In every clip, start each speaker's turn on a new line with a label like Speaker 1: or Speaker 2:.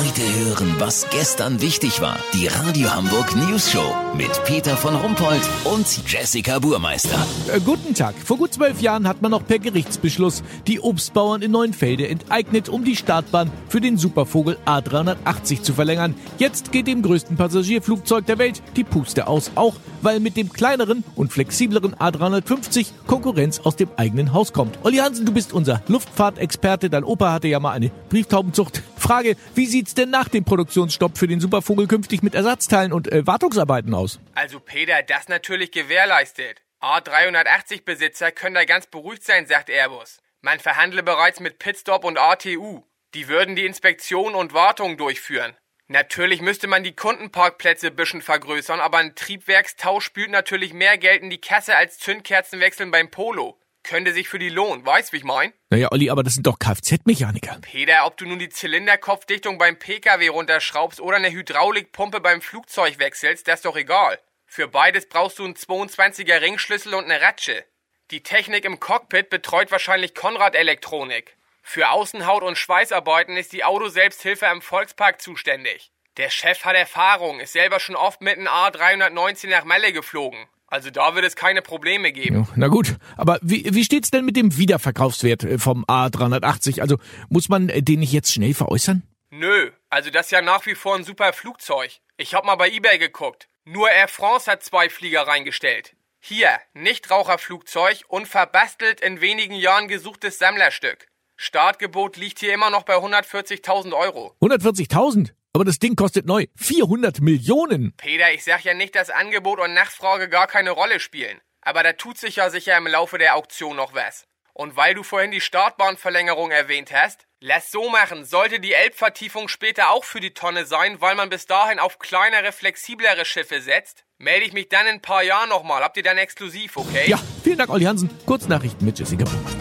Speaker 1: Heute hören, was gestern wichtig war. Die Radio Hamburg News Show mit Peter von Rumpold und Jessica Burmeister.
Speaker 2: Äh, guten Tag. Vor gut zwölf Jahren hat man noch per Gerichtsbeschluss die Obstbauern in Neuenfelde enteignet, um die Startbahn für den Supervogel A380 zu verlängern. Jetzt geht dem größten Passagierflugzeug der Welt die Puste aus, auch weil mit dem kleineren und flexibleren A350 Konkurrenz aus dem eigenen Haus kommt. Olli Hansen, du bist unser Luftfahrtexperte. Dein Opa hatte ja mal eine Brieftaubenzucht. Frage, wie sieht's denn nach dem Produktionsstopp für den Supervogel künftig mit Ersatzteilen und äh, Wartungsarbeiten aus?
Speaker 3: Also Peter, das natürlich gewährleistet. A380-Besitzer können da ganz beruhigt sein, sagt Airbus. Man verhandle bereits mit Pitstop und ATU. Die würden die Inspektion und Wartung durchführen. Natürlich müsste man die Kundenparkplätze bisschen vergrößern, aber ein Triebwerkstausch spült natürlich mehr Geld in die Kasse als Zündkerzenwechseln beim Polo. Könnte sich für die lohnen, weißt wie ich mein?
Speaker 2: Naja, Olli, aber das sind doch Kfz-Mechaniker.
Speaker 3: Peter, ob du nun die Zylinderkopfdichtung beim PKW runterschraubst oder eine Hydraulikpumpe beim Flugzeug wechselst, das ist doch egal. Für beides brauchst du einen 22er Ringschlüssel und eine Ratsche. Die Technik im Cockpit betreut wahrscheinlich Konrad Elektronik. Für Außenhaut und Schweißarbeiten ist die Autoselbsthilfe am Volkspark zuständig. Der Chef hat Erfahrung, ist selber schon oft mit einem A319 nach Melle geflogen. Also da wird es keine Probleme geben.
Speaker 2: Na gut, aber wie, wie steht's denn mit dem Wiederverkaufswert äh, vom A380? Also muss man äh, den nicht jetzt schnell veräußern?
Speaker 3: Nö, also das ist ja nach wie vor ein super Flugzeug. Ich hab mal bei eBay geguckt. Nur Air France hat zwei Flieger reingestellt. Hier, Nichtraucherflugzeug und verbastelt in wenigen Jahren gesuchtes Sammlerstück. Startgebot liegt hier immer noch bei 140.000 Euro.
Speaker 2: 140.000? Aber das Ding kostet neu 400 Millionen.
Speaker 3: Peter, ich sag ja nicht, dass Angebot und Nachfrage gar keine Rolle spielen. Aber da tut sich ja sicher im Laufe der Auktion noch was. Und weil du vorhin die Startbahnverlängerung erwähnt hast, lass so machen, sollte die Elbvertiefung später auch für die Tonne sein, weil man bis dahin auf kleinere, flexiblere Schiffe setzt, melde ich mich dann in ein paar Jahren nochmal. Habt ihr dann exklusiv, okay?
Speaker 2: Ja, vielen Dank, Olli Hansen. Kurznachrichten mit Jessica Buchmaster.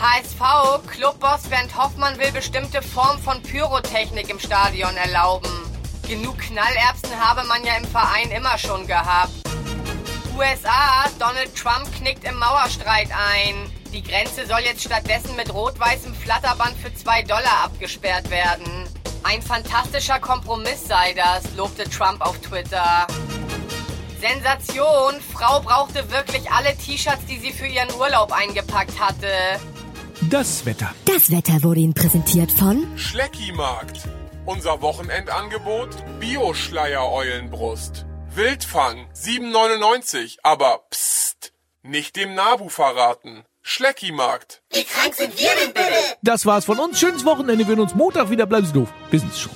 Speaker 4: HSV, Clubboss Bernd Hoffmann will bestimmte Form von Pyrotechnik im Stadion erlauben. Genug Knallerbsen habe man ja im Verein immer schon gehabt. USA, Donald Trump knickt im Mauerstreit ein. Die Grenze soll jetzt stattdessen mit rot-weißem Flatterband für 2 Dollar abgesperrt werden. Ein fantastischer Kompromiss sei das, lobte Trump auf Twitter. Sensation! Frau brauchte wirklich alle T-Shirts, die sie für ihren Urlaub eingepackt hatte.
Speaker 2: Das Wetter.
Speaker 5: Das Wetter wurde Ihnen präsentiert von
Speaker 6: Schleckimarkt. Unser Wochenendangebot Bioschleier-Eulenbrust. Wildfang 7,99. Aber psst, nicht dem Nabu verraten. Schleckimarkt.
Speaker 5: Wie krank sind wir denn bitte?
Speaker 2: Das war's von uns. Schönes Wochenende. Wir hören uns Montag wieder. Bleiben Sie doof. Bis schon.